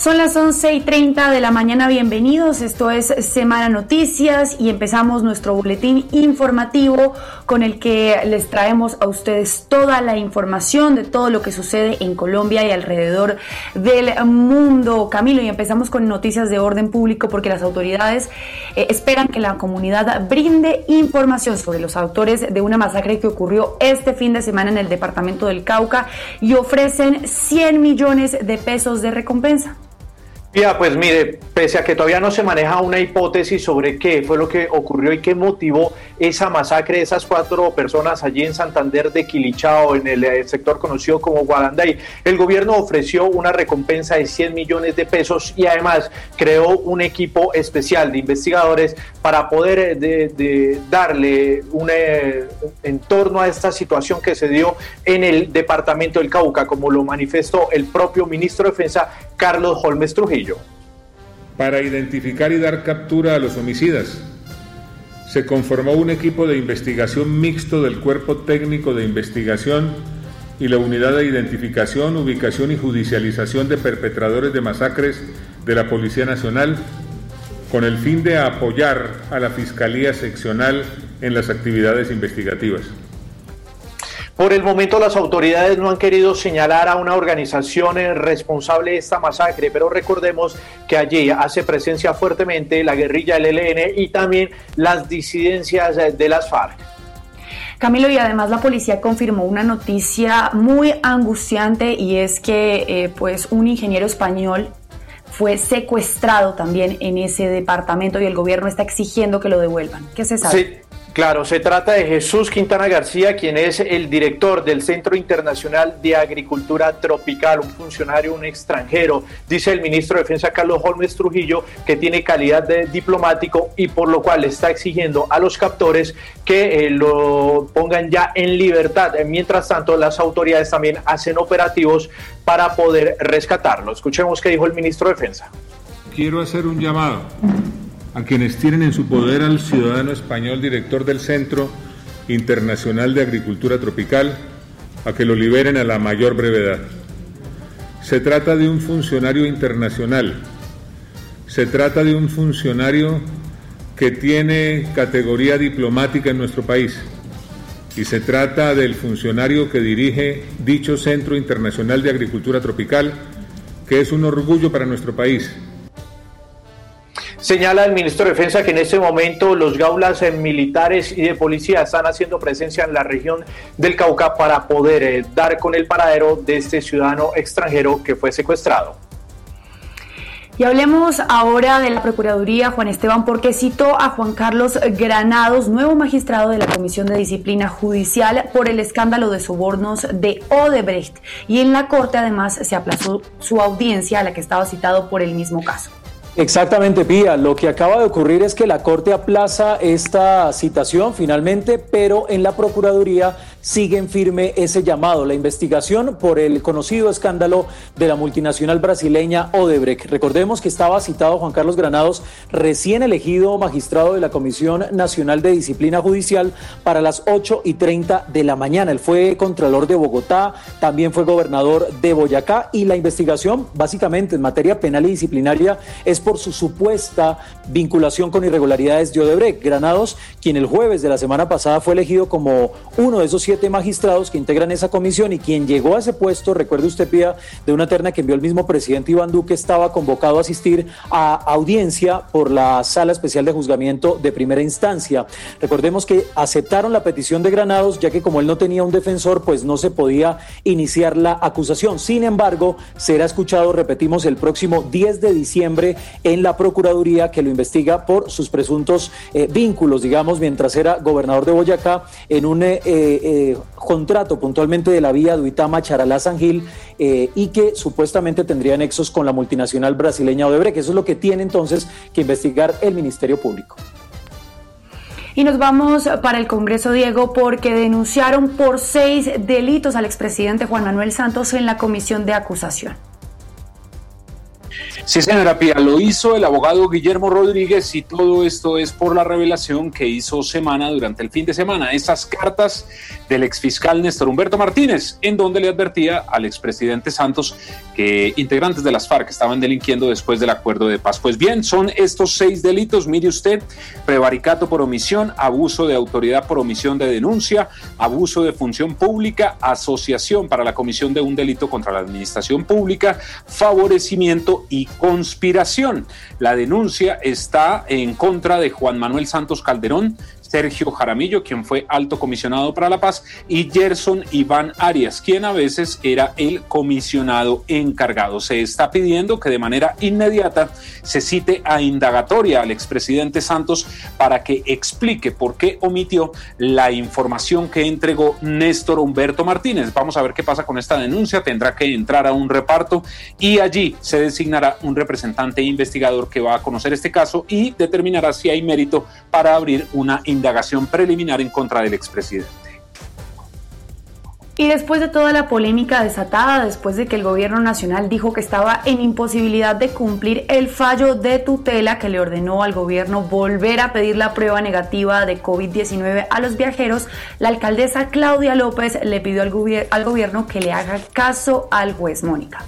Son las 11 y 30 de la mañana, bienvenidos. Esto es Semana Noticias y empezamos nuestro boletín informativo con el que les traemos a ustedes toda la información de todo lo que sucede en Colombia y alrededor del mundo. Camilo, y empezamos con noticias de orden público porque las autoridades eh, esperan que la comunidad brinde información sobre los autores de una masacre que ocurrió este fin de semana en el departamento del Cauca y ofrecen 100 millones de pesos de recompensa. Ya, pues mire, pese a que todavía no se maneja una hipótesis sobre qué fue lo que ocurrió y qué motivó esa masacre de esas cuatro personas allí en Santander de Quilichao, en el eh, sector conocido como Guaranday, el gobierno ofreció una recompensa de 100 millones de pesos y además creó un equipo especial de investigadores para poder eh, darle un eh, entorno a esta situación que se dio en el departamento del Cauca, como lo manifestó el propio ministro de Defensa, Carlos Holmes Trujillo. Para identificar y dar captura a los homicidas, se conformó un equipo de investigación mixto del Cuerpo Técnico de Investigación y la Unidad de Identificación, Ubicación y Judicialización de Perpetradores de Masacres de la Policía Nacional, con el fin de apoyar a la Fiscalía Seccional en las actividades investigativas. Por el momento las autoridades no han querido señalar a una organización eh, responsable de esta masacre, pero recordemos que allí hace presencia fuertemente la guerrilla del ELN y también las disidencias eh, de las FARC. Camilo, y además la policía confirmó una noticia muy angustiante y es que eh, pues un ingeniero español fue secuestrado también en ese departamento y el gobierno está exigiendo que lo devuelvan. ¿Qué se sabe? Claro, se trata de Jesús Quintana García, quien es el director del Centro Internacional de Agricultura Tropical, un funcionario, un extranjero. Dice el ministro de Defensa Carlos Holmes Trujillo que tiene calidad de diplomático y por lo cual está exigiendo a los captores que eh, lo pongan ya en libertad. Mientras tanto, las autoridades también hacen operativos para poder rescatarlo. Escuchemos qué dijo el ministro de Defensa. Quiero hacer un llamado a quienes tienen en su poder al ciudadano español director del Centro Internacional de Agricultura Tropical a que lo liberen a la mayor brevedad. Se trata de un funcionario internacional, se trata de un funcionario que tiene categoría diplomática en nuestro país. Y se trata del funcionario que dirige dicho Centro Internacional de Agricultura Tropical, que es un orgullo para nuestro país Señala el ministro de Defensa que en este momento los gaulas eh, militares y de policía están haciendo presencia en la región del Cauca para poder eh, dar con el paradero de este ciudadano extranjero que fue secuestrado. Y hablemos ahora de la Procuraduría, Juan Esteban, porque citó a Juan Carlos Granados, nuevo magistrado de la Comisión de Disciplina Judicial, por el escándalo de sobornos de Odebrecht. Y en la Corte además se aplazó su audiencia a la que estaba citado por el mismo caso. Exactamente, Pía. Lo que acaba de ocurrir es que la Corte aplaza esta citación finalmente, pero en la Procuraduría siguen firme ese llamado, la investigación por el conocido escándalo de la multinacional brasileña Odebrecht. Recordemos que estaba citado Juan Carlos Granados, recién elegido magistrado de la Comisión Nacional de Disciplina Judicial para las 8 y 30 de la mañana. Él fue contralor de Bogotá, también fue gobernador de Boyacá y la investigación, básicamente en materia penal y disciplinaria, es por su supuesta vinculación con irregularidades de Odebrecht. Granados, quien el jueves de la semana pasada fue elegido como uno de esos siete magistrados que integran esa comisión y quien llegó a ese puesto, recuerde usted, Pía, de una terna que envió el mismo presidente Iván Duque, estaba convocado a asistir a audiencia por la Sala Especial de Juzgamiento de Primera Instancia. Recordemos que aceptaron la petición de Granados, ya que como él no tenía un defensor, pues no se podía iniciar la acusación. Sin embargo, será escuchado, repetimos, el próximo 10 de diciembre en la Procuraduría que lo investiga por sus presuntos eh, vínculos, digamos, mientras era gobernador de Boyacá, en un eh, eh, contrato puntualmente de la vía Duitama Charalá San Gil eh, y que supuestamente tendría nexos con la multinacional brasileña Odebrecht. Eso es lo que tiene entonces que investigar el Ministerio Público. Y nos vamos para el Congreso, Diego, porque denunciaron por seis delitos al expresidente Juan Manuel Santos en la comisión de acusación. Sí, señora Pía, lo hizo el abogado Guillermo Rodríguez y todo esto es por la revelación que hizo Semana durante el fin de semana. Esas cartas del exfiscal Néstor Humberto Martínez, en donde le advertía al expresidente Santos que integrantes de las FARC estaban delinquiendo después del acuerdo de paz. Pues bien, son estos seis delitos, mire usted, prevaricato por omisión, abuso de autoridad por omisión de denuncia, abuso de función pública, asociación para la comisión de un delito contra la administración pública, favorecimiento y conspiración. La denuncia está en contra de Juan Manuel Santos Calderón, Sergio Jaramillo, quien fue alto comisionado para la paz, y Gerson Iván Arias, quien a veces era el comisionado encargado. Se está pidiendo que de manera inmediata se cite a indagatoria al expresidente Santos para que explique por qué omitió la información que entregó Néstor Humberto Martínez. Vamos a ver qué pasa con esta denuncia. Tendrá que entrar a un reparto y allí se designará un representante investigador que va a conocer este caso y determinará si hay mérito para abrir una investigación indagación preliminar en contra del expresidente. Y después de toda la polémica desatada, después de que el gobierno nacional dijo que estaba en imposibilidad de cumplir el fallo de tutela que le ordenó al gobierno volver a pedir la prueba negativa de COVID-19 a los viajeros, la alcaldesa Claudia López le pidió al, al gobierno que le haga caso al juez Mónica.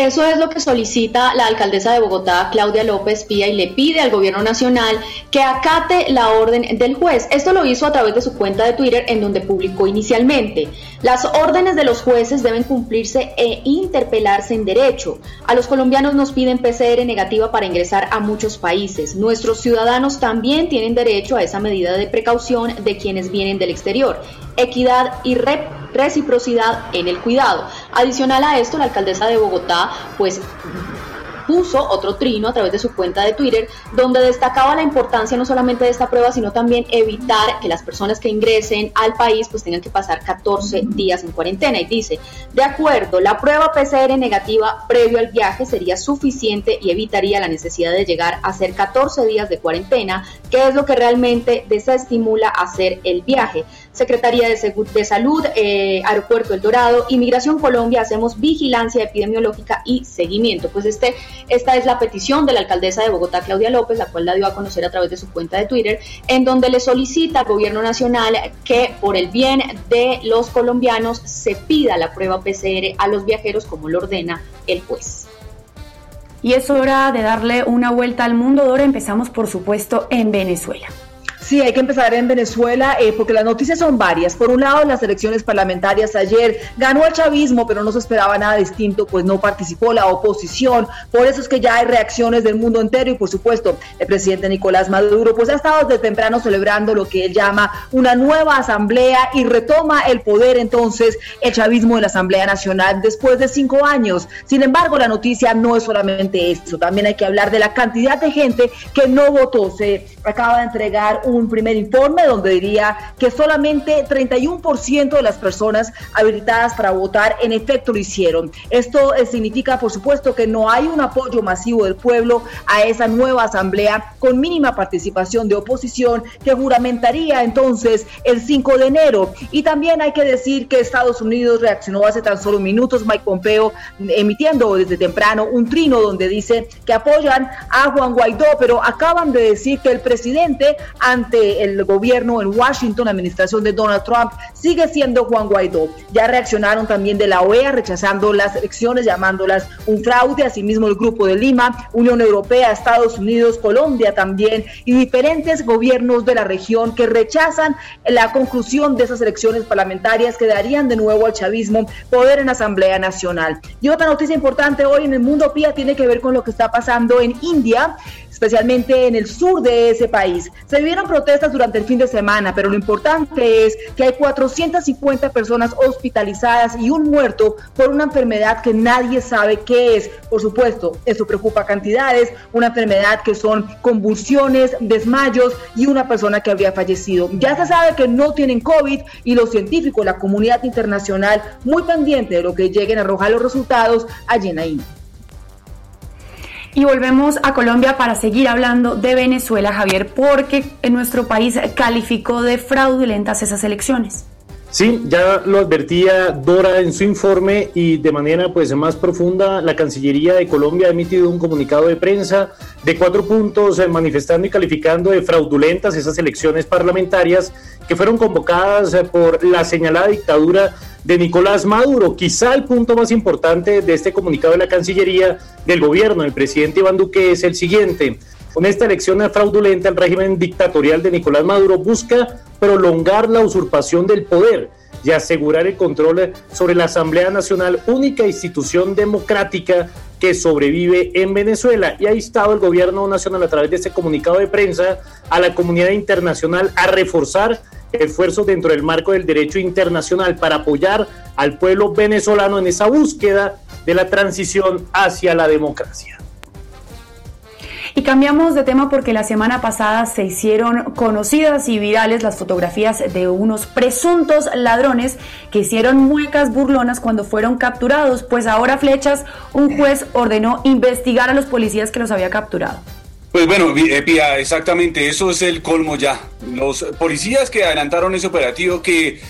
Eso es lo que solicita la alcaldesa de Bogotá, Claudia López Pía, y le pide al gobierno nacional que acate la orden del juez. Esto lo hizo a través de su cuenta de Twitter, en donde publicó inicialmente. Las órdenes de los jueces deben cumplirse e interpelarse en derecho. A los colombianos nos piden PCR negativa para ingresar a muchos países. Nuestros ciudadanos también tienen derecho a esa medida de precaución de quienes vienen del exterior. Equidad y reciprocidad en el cuidado. Adicional a esto, la alcaldesa de Bogotá, pues puso otro trino a través de su cuenta de Twitter, donde destacaba la importancia no solamente de esta prueba, sino también evitar que las personas que ingresen al país pues tengan que pasar 14 días en cuarentena. Y dice, de acuerdo, la prueba PCR negativa previo al viaje sería suficiente y evitaría la necesidad de llegar a hacer 14 días de cuarentena, que es lo que realmente desestimula hacer el viaje. Secretaría de, Salud, eh, Aeropuerto El Dorado, Inmigración Colombia, hacemos vigilancia epidemiológica y seguimiento. Pues este, esta es la petición de la alcaldesa de Bogotá, Claudia López, la cual la dio a conocer a través de su cuenta de Twitter, en donde le solicita al gobierno nacional que por el bien de los colombianos se pida la prueba PCR a los viajeros como lo ordena el juez. Y es hora de darle una vuelta al mundo. Ahora empezamos, por supuesto, en Venezuela. Sí, hay que empezar en Venezuela eh, porque las noticias son varias. Por un lado, las elecciones parlamentarias ayer ganó el chavismo, pero no se esperaba nada distinto, pues no participó la oposición. Por eso es que ya hay reacciones del mundo entero y, por supuesto, el presidente Nicolás Maduro, pues ha estado desde temprano celebrando lo que él llama una nueva asamblea y retoma el poder entonces el chavismo en la Asamblea Nacional después de cinco años. Sin embargo, la noticia no es solamente eso, también hay que hablar de la cantidad de gente que no votó. Se acaba de entregar un un primer informe donde diría que solamente 31% de las personas habilitadas para votar en efecto lo hicieron. Esto eh, significa, por supuesto, que no hay un apoyo masivo del pueblo a esa nueva asamblea con mínima participación de oposición que juramentaría entonces el 5 de enero. Y también hay que decir que Estados Unidos reaccionó hace tan solo minutos, Mike Pompeo, emitiendo desde temprano un trino donde dice que apoyan a Juan Guaidó, pero acaban de decir que el presidente ante el gobierno en Washington, la administración de Donald Trump, sigue siendo Juan Guaidó. Ya reaccionaron también de la OEA rechazando las elecciones, llamándolas un fraude, asimismo el Grupo de Lima, Unión Europea, Estados Unidos, Colombia también, y diferentes gobiernos de la región que rechazan la conclusión de esas elecciones parlamentarias que darían de nuevo al chavismo poder en Asamblea Nacional. Y otra noticia importante hoy en el mundo PIA tiene que ver con lo que está pasando en India especialmente en el sur de ese país. Se vivieron protestas durante el fin de semana, pero lo importante es que hay 450 personas hospitalizadas y un muerto por una enfermedad que nadie sabe qué es. Por supuesto, eso preocupa cantidades, una enfermedad que son convulsiones, desmayos y una persona que habría fallecido. Ya se sabe que no tienen COVID y los científicos, la comunidad internacional, muy pendiente de lo que lleguen a arrojar los resultados allí en. Y volvemos a Colombia para seguir hablando de Venezuela, Javier, porque en nuestro país calificó de fraudulentas esas elecciones. Sí, ya lo advertía Dora en su informe y de manera pues más profunda la Cancillería de Colombia ha emitido un comunicado de prensa de cuatro puntos eh, manifestando y calificando de fraudulentas esas elecciones parlamentarias que fueron convocadas eh, por la señalada dictadura de Nicolás Maduro. Quizá el punto más importante de este comunicado de la Cancillería del gobierno del presidente Iván Duque es el siguiente. Con esta elección fraudulenta, el régimen dictatorial de Nicolás Maduro busca prolongar la usurpación del poder y asegurar el control sobre la Asamblea Nacional, única institución democrática que sobrevive en Venezuela. Y ha estado el gobierno nacional a través de este comunicado de prensa a la comunidad internacional a reforzar esfuerzos dentro del marco del derecho internacional para apoyar al pueblo venezolano en esa búsqueda de la transición hacia la democracia. Y cambiamos de tema porque la semana pasada se hicieron conocidas y virales las fotografías de unos presuntos ladrones que hicieron muecas burlonas cuando fueron capturados, pues ahora Flechas, un juez ordenó investigar a los policías que los había capturado. Pues bueno, eh, Pía, exactamente, eso es el colmo ya. Los policías que adelantaron ese operativo que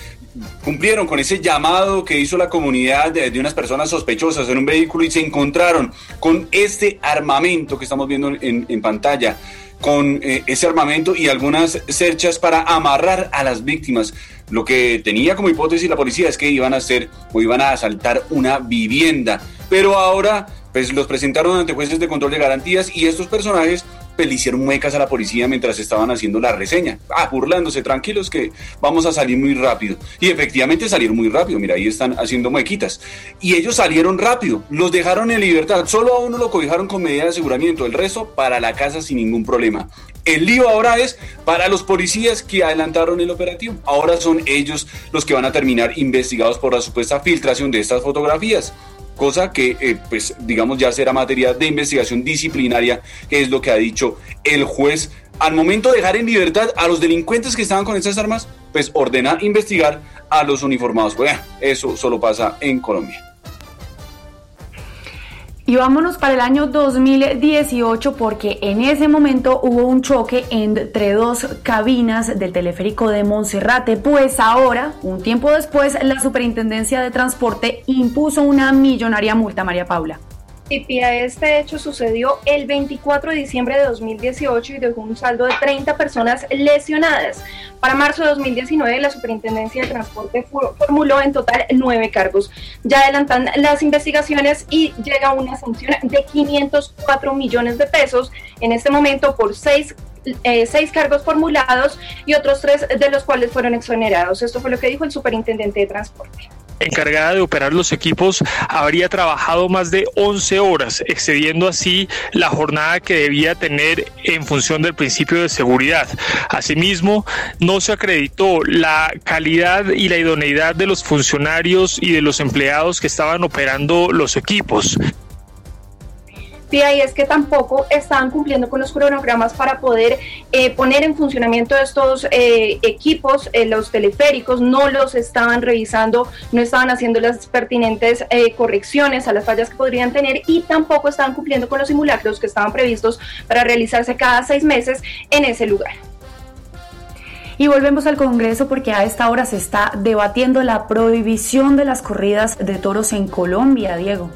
cumplieron con ese llamado que hizo la comunidad de, unas personas sospechosas en un vehículo y se encontraron con este armamento que estamos viendo en, pantalla, con eh, ese armamento y algunas cerchas para amarrar a las víctimas. Lo que tenía como hipótesis la policía es que iban a hacer o iban a asaltar una vivienda, pero ahora pues los presentaron ante jueces de control de garantías y estos personajes le hicieron muecas a la policía mientras estaban haciendo la reseña. Ah, burlándose, tranquilos que vamos a salir muy rápido. Y efectivamente salieron muy rápido, mira, ahí están haciendo muequitas. Y ellos salieron rápido, los dejaron en libertad, solo a uno lo cobijaron con medida de aseguramiento, el resto para la casa sin ningún problema. El lío ahora es para los policías que adelantaron el operativo. Ahora son ellos los que van a terminar investigados por la supuesta filtración de estas fotografías cosa que, eh, pues, digamos, ya será materia de investigación disciplinaria, que es lo que ha dicho el juez. Al momento de dejar en libertad a los delincuentes que estaban con esas armas, pues ordena investigar a los uniformados. Bueno, eso solo pasa en Colombia. Y vámonos para el año 2018 porque en ese momento hubo un choque entre dos cabinas del teleférico de Monserrate, pues ahora, un tiempo después, la Superintendencia de Transporte impuso una millonaria multa, María Paula. Pia, este hecho sucedió el 24 de diciembre de 2018 y dejó un saldo de 30 personas lesionadas. Para marzo de 2019, la Superintendencia de Transporte formuló en total nueve cargos. Ya adelantan las investigaciones y llega una sanción de 504 millones de pesos en este momento por seis eh, seis cargos formulados y otros tres de los cuales fueron exonerados. Esto fue lo que dijo el superintendente de transporte encargada de operar los equipos habría trabajado más de 11 horas, excediendo así la jornada que debía tener en función del principio de seguridad. Asimismo, no se acreditó la calidad y la idoneidad de los funcionarios y de los empleados que estaban operando los equipos y es que tampoco estaban cumpliendo con los cronogramas para poder eh, poner en funcionamiento estos eh, equipos, eh, los teleféricos, no los estaban revisando, no estaban haciendo las pertinentes correcciones a las fallas que podrían tener y tampoco estaban cumpliendo con los simulacros que estaban previstos para realizarse cada seis meses en ese lugar. Y volvemos al Congreso porque a esta hora se está debatiendo la prohibición de las corridas de toros en Colombia, Diego.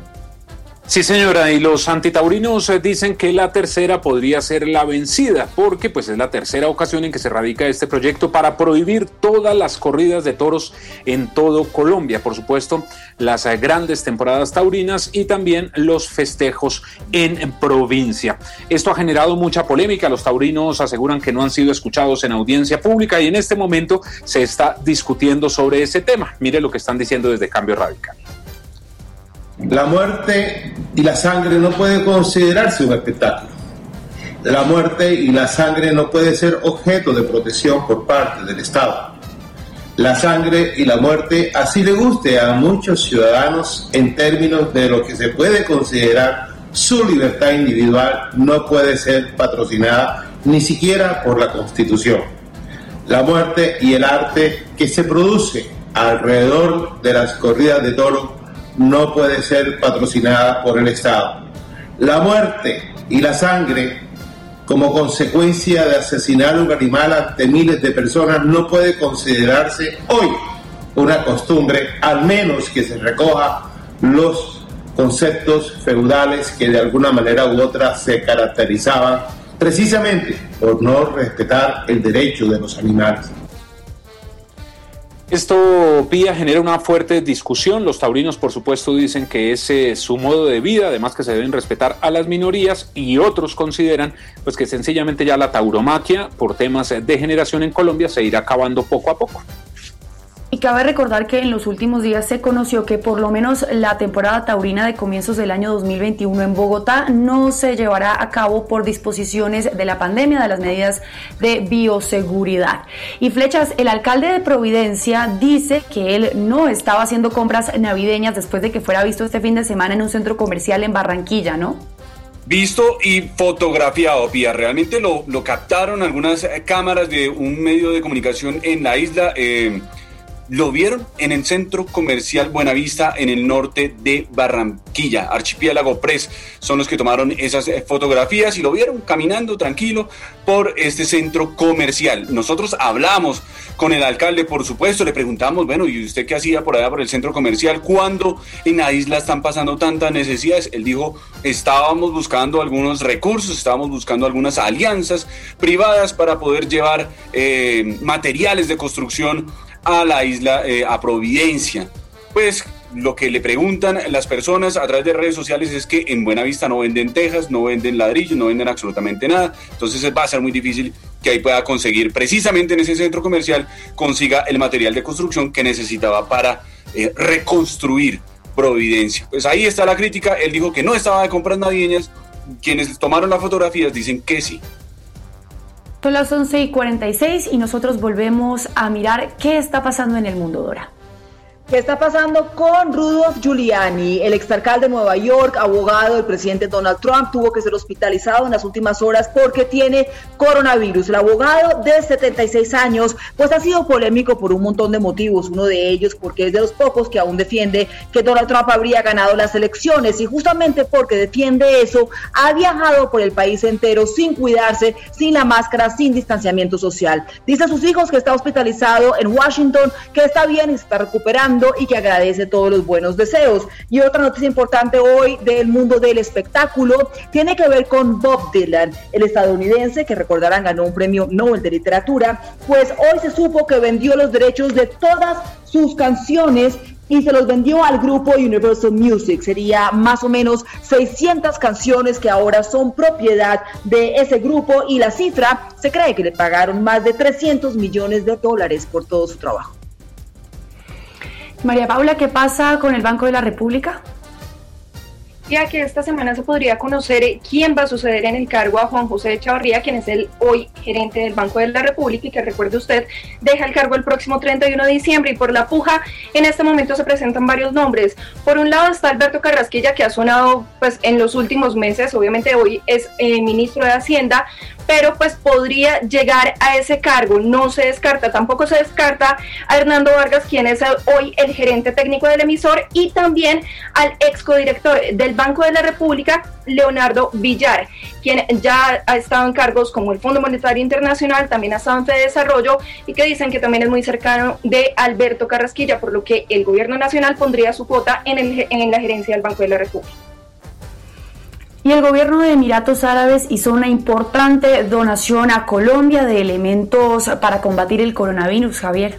Sí, señora, y los antitaurinos eh, dicen que la tercera podría ser la vencida, porque pues es la tercera ocasión en que se radica este proyecto para prohibir todas las corridas de toros en todo Colombia, por supuesto, las eh, grandes temporadas taurinas y también los festejos en provincia. Esto ha generado mucha polémica, los taurinos aseguran que no han sido escuchados en audiencia pública y en este momento se está discutiendo sobre ese tema. Mire lo que están diciendo desde Cambio Radical. La muerte y la sangre no puede considerarse un espectáculo. La muerte y la sangre no puede ser objeto de protección por parte del Estado. La sangre y la muerte así le guste a muchos ciudadanos en términos de lo que se puede considerar su libertad individual no puede ser patrocinada ni siquiera por la Constitución. La muerte y el arte que se produce alrededor de las corridas de toros no puede ser patrocinada por el Estado. La muerte y la sangre como consecuencia de asesinar un animal ante miles de personas no puede considerarse hoy una costumbre, al menos que se recoja los conceptos feudales que de alguna manera u otra se caracterizaban precisamente por no respetar el derecho de los animales. Esto, Pía, genera una fuerte discusión. Los taurinos, por supuesto, dicen que ese es su modo de vida, además que se deben respetar a las minorías y otros consideran pues que sencillamente ya la tauromaquia, por temas de generación en Colombia, se irá acabando poco a poco. Cabe recordar que en los últimos días se conoció que por lo menos la temporada taurina de comienzos del año 2021 en Bogotá no se llevará a cabo por disposiciones de la pandemia, de las medidas de bioseguridad. Y Flechas, el alcalde de Providencia dice que él no estaba haciendo compras navideñas después de que fuera visto este fin de semana en un centro comercial en Barranquilla, ¿no? visto y fotografiado, Pía. Realmente lo, captaron algunas cámaras de un medio de comunicación en la isla. Eh, lo vieron en el centro comercial Buenavista en el norte de Barranquilla. Archipiélago Press son los que tomaron esas eh, fotografías y lo vieron caminando tranquilo por este centro comercial. Nosotros hablamos con el alcalde, por supuesto, le preguntamos, bueno, ¿y usted qué hacía por allá por el centro comercial? cuando en la isla están pasando tantas necesidades? Él dijo, estábamos buscando algunos recursos, estábamos buscando algunas alianzas privadas para poder llevar eh, materiales de construcción a la isla, eh, a Providencia. Pues lo que le preguntan las personas a través de redes sociales es que en Buenavista no venden tejas, no venden ladrillos, no venden absolutamente nada. Entonces va a ser muy difícil que ahí pueda conseguir, precisamente en ese centro comercial, consiga el material de construcción que necesitaba para eh, reconstruir Providencia. Pues ahí está la crítica. Él dijo que no estaba de compras navideñas. Quienes tomaron las fotografías dicen que sí. Son las 11 y 46 y nosotros volvemos a mirar qué está pasando en el mundo, Dora. ¿Qué está pasando con Rudolph Giuliani, el exalcalde de Nueva York, abogado del presidente Donald Trump? Tuvo que ser hospitalizado en las últimas horas porque tiene coronavirus. El abogado de 76 años, pues ha sido polémico por un montón de motivos. Uno de ellos porque es de los pocos que aún defiende que Donald Trump habría ganado las elecciones y justamente porque defiende eso, ha viajado por el país entero sin cuidarse, sin la máscara, sin distanciamiento social. Dice a sus hijos que está hospitalizado en Washington, que está bien y se está recuperando y que agradece todos los buenos deseos. Y otra noticia importante hoy del mundo del espectáculo tiene que ver con Bob Dylan, el estadounidense que recordarán ganó un premio Nobel de literatura, pues hoy se supo que vendió los derechos de todas sus canciones y se los vendió al grupo Universal Music. Sería más o menos 600 canciones que ahora son propiedad de ese grupo y la cifra se cree que le pagaron más de 300 millones de dólares por todo su trabajo. María Paula, ¿qué pasa con el Banco de la República? Ya que esta semana se podría conocer eh, quién va a suceder en el cargo a Juan José Chavarría, quien es el hoy gerente del Banco de la República y que recuerde usted deja el cargo el próximo 31 de diciembre y por la puja en este momento se presentan varios nombres. Por un lado está Alberto Carrasquilla que ha sonado pues en los últimos meses, obviamente hoy es eh, ministro de Hacienda, pero pues podría llegar a ese cargo. No se descarta, tampoco se descarta a Hernando Vargas, quien es hoy el gerente técnico del emisor, y también al ex codirector del Banco de la República, Leonardo Villar, quien ya ha estado en cargos como el Fondo Monetario Internacional, también ha estado en Fede Desarrollo y que dicen que también es muy cercano de Alberto Carrasquilla, por lo que el gobierno nacional pondría su cuota en, el, en la gerencia del Banco de la República. Y el gobierno de Emiratos Árabes hizo una importante donación a Colombia de elementos para combatir el coronavirus, Javier.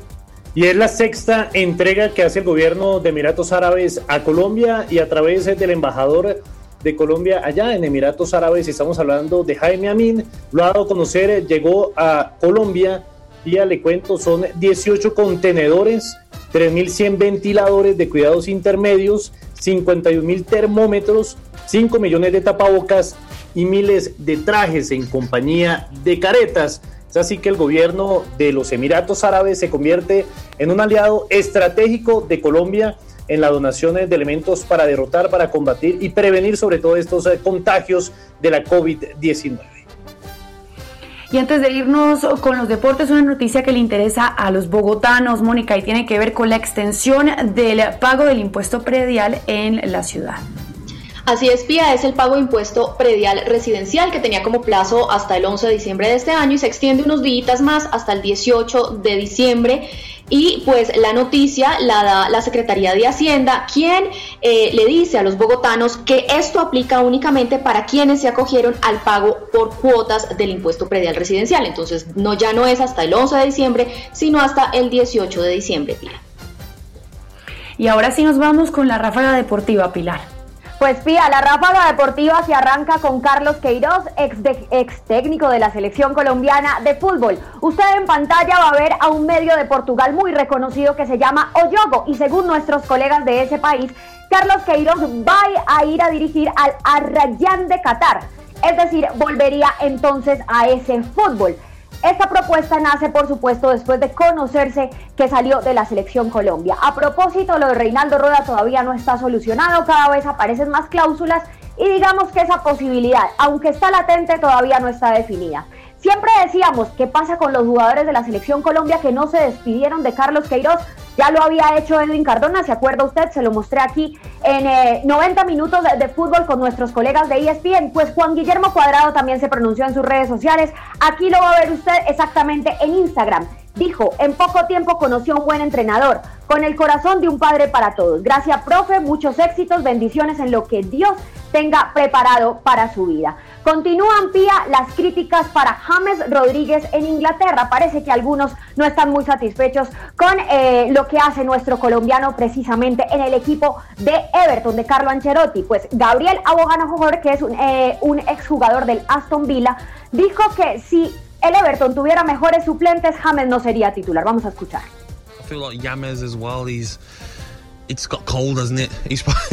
Y es la sexta entrega que hace el gobierno de Emiratos Árabes a Colombia y a través del embajador de Colombia allá en Emiratos Árabes, estamos hablando de Jaime Amin, lo ha dado a conocer, llegó a Colombia, ya le cuento, son 18 contenedores, 3.100 ventiladores de cuidados intermedios, 51.000 termómetros, 5 millones de tapabocas y miles de trajes en compañía de caretas. Es así que el gobierno de los Emiratos Árabes se convierte en un aliado estratégico de Colombia en la donación de elementos para derrotar, para combatir y prevenir sobre todo estos eh, contagios de la COVID-19. Y antes de irnos con los deportes, una noticia que le interesa a los bogotanos, Mónica, y tiene que ver con la extensión del pago del impuesto predial en la ciudad. Así es, Pía, es el pago de impuesto predial residencial que tenía como plazo hasta el 11 de diciembre de este año y se extiende unos días más hasta el 18 de diciembre. Y pues la noticia la da la Secretaría de Hacienda, quien eh, le dice a los bogotanos que esto aplica únicamente para quienes se acogieron al pago por cuotas del impuesto predial residencial. Entonces, no ya no es hasta el 11 de diciembre, sino hasta el 18 de diciembre, Pilar. Y ahora sí nos vamos con la ráfaga deportiva, Pilar. Pues Pía, la ráfaga deportiva se arranca con Carlos Queiroz, ex, ex, técnico de la selección colombiana de fútbol. Usted en pantalla va a ver a un medio de Portugal muy reconocido que se llama Oyogo y según nuestros colegas de ese país, Carlos Queiroz va a ir a dirigir al Arrayán de Qatar. Es decir, volvería entonces a ese fútbol. Esta propuesta nace, por supuesto, después de conocerse que salió de la selección Colombia. A propósito, lo de Reinaldo Rueda todavía no está solucionado, cada vez aparecen más cláusulas y digamos que esa posibilidad, aunque está latente, todavía no está definida. Siempre decíamos qué pasa con los jugadores de la selección Colombia que no se despidieron de Carlos Queiroz. Ya lo había hecho Edwin Cardona, ¿se acuerda usted? Se lo mostré aquí en 90 eh, minutos de, fútbol con nuestros colegas de ESPN. Pues Juan Guillermo Cuadrado también se pronunció en sus redes sociales. Aquí lo va a ver usted exactamente en Instagram. Dijo, en poco tiempo conoció un buen entrenador, con el corazón de un padre para todos. Gracias, profe, muchos éxitos, bendiciones en lo que Dios tenga preparado para su vida. Continúan pía las críticas para James Rodríguez en Inglaterra. Parece que algunos no están muy satisfechos con eh, lo que hace nuestro colombiano precisamente en el equipo de Everton, de Carlo Ancelotti. Pues Gabriel Abogano que es un, eh, un exjugador del Aston Villa, dijo que si el Everton tuviera mejores suplentes, James no sería titular. Vamos a escuchar. I feel like James as well. He's it's got cold, hasn't it? He's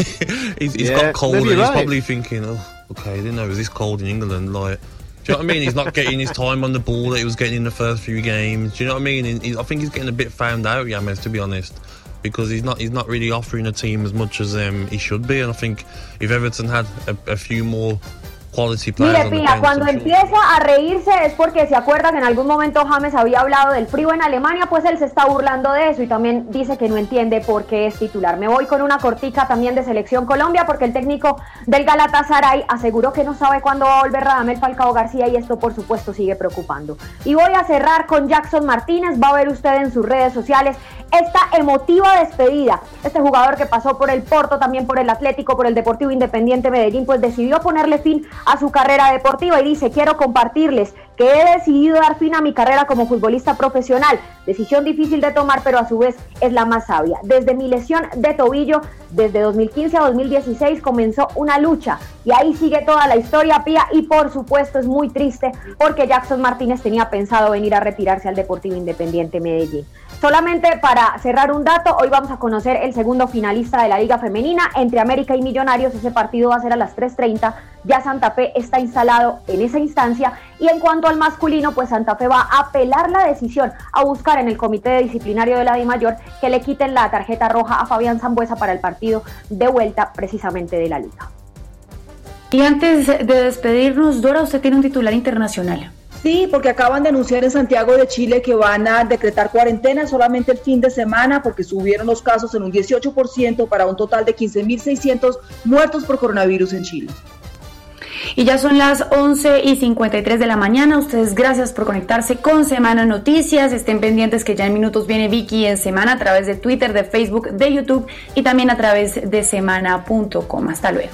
he's, he's yeah, got cold, and he's right. probably thinking, "Oh, okay, I didn't know it was this cold in England." Like, do you know what I mean? He's not getting his time on the ball that he was getting in the first few games. Do you know what I mean? He, I think he's getting a bit found out, James, to be honest, because he's not he's not really offering a team as much as um, he should be. And I think if Everton had a, a few more Mire, Pina, cuando empieza a reírse es porque se acuerda que en algún momento James había hablado del frío en Alemania, pues él se está burlando de eso y también dice que no entiende por qué es titular. Me voy con una cortica también de Selección Colombia porque el técnico del Galatasaray aseguró que no sabe cuándo va a volver Radamel Falcao García y esto por supuesto sigue preocupando. Y voy a cerrar con Jackson Martínez, va a ver usted en sus redes sociales esta emotiva despedida. Este jugador que pasó por el Porto, también por el Atlético, por el Deportivo Independiente Medellín, pues decidió ponerle fin a su carrera deportiva y dice, quiero compartirles que he decidido dar fin a mi carrera como futbolista profesional. Decisión difícil de tomar, pero a su vez es la más sabia. Desde mi lesión de tobillo, desde 2015 a 2016 comenzó una lucha y ahí sigue toda la historia, Pía, y por supuesto es muy triste porque Jackson Martínez tenía pensado venir a retirarse al Deportivo Independiente Medellín. Solamente para cerrar un dato, hoy vamos a conocer el segundo finalista de la Liga Femenina entre América y Millonarios. Ese partido va a ser a las 3.30. Ya Santa Fe está instalado en esa instancia. Y en cuanto al masculino, pues Santa Fe va a apelar la decisión a buscar en el Comité Disciplinario de la Mayor que le quiten la tarjeta roja a Fabián Zambuesa para el partido de vuelta precisamente de la Liga. Y antes de despedirnos, Dora, usted tiene un titular internacional. Sí, porque acaban de anunciar en Santiago de Chile que van a decretar cuarentena solamente el fin de semana porque subieron los casos en un 18% para un total de 15.600 muertos por coronavirus en Chile. Y ya son las 11 y 53 de la mañana. Ustedes gracias por conectarse con Semana Noticias. Estén pendientes que ya en minutos viene Vicky en Semana a través de Twitter, de Facebook, de YouTube y también a través de semana.com. Hasta luego.